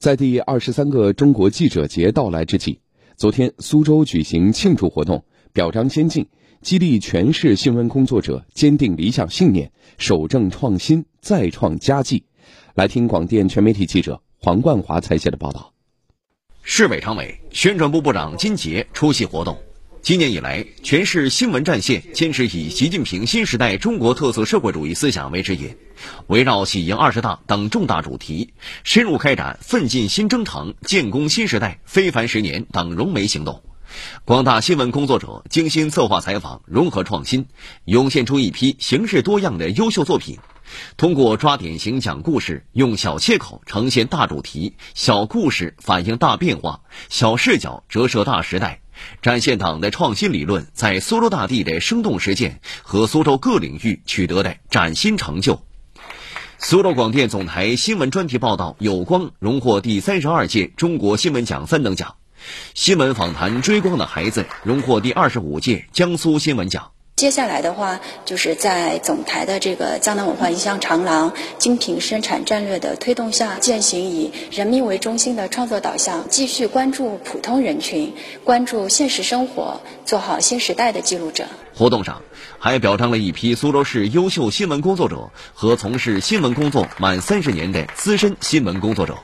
在第二十三个中国记者节到来之际，昨天苏州举行庆祝活动，表彰先进，激励全市新闻工作者坚定理想信念，守正创新，再创佳绩。来听广电全媒体记者黄冠华采写的报道。市委常委、宣传部部长金杰出席活动。今年以来，全市新闻战线坚持以习近平新时代中国特色社会主义思想为指引，围绕喜迎二十大等重大主题，深入开展奋进新征程、建功新时代、非凡十年等融媒行动。广大新闻工作者精心策划采访，融合创新，涌现出一批形式多样的优秀作品。通过抓典型讲故事，用小切口呈现大主题，小故事反映大变化，小视角折射大时代。展现党的创新理论在苏州大地的生动实践和苏州各领域取得的崭新成就。苏州广电总台新闻专题报道《有光》荣获第三十二届中国新闻奖三等奖，新闻访谈《追光的孩子》荣获第二十五届江苏新闻奖。接下来的话，就是在总台的这个江南文化影像长廊精品生产战略的推动下，践行以人民为中心的创作导向，继续关注普通人群，关注现实生活，做好新时代的记录者。活动上还表彰了一批苏州市优秀新闻工作者和从事新闻工作满三十年的资深新闻工作者。